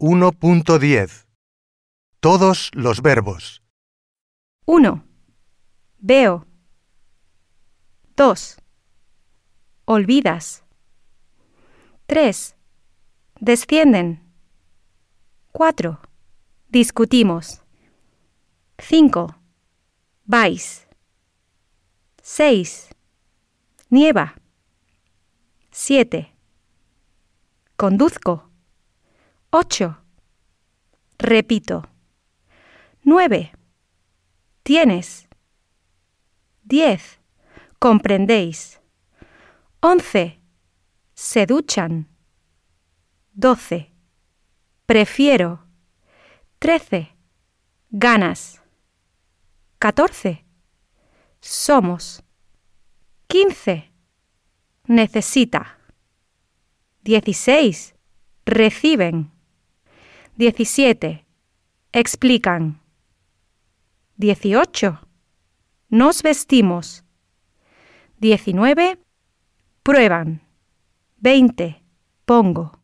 1.10 Todos los verbos. 1. Veo. 2. Olvidas. 3. Descienden. 4. Discutimos. 5. Vais. 6. Nieva. 7. Conduzco. 8. Repito. 9. Tienes. 10. Comprendéis. 11. Se duchan. 12. Prefiero. 13. Ganas. 14. Somos. 15. Necesita. 16. Reciben. 17. Explican. 18. Nos vestimos. 19. Prueban. 20. Pongo.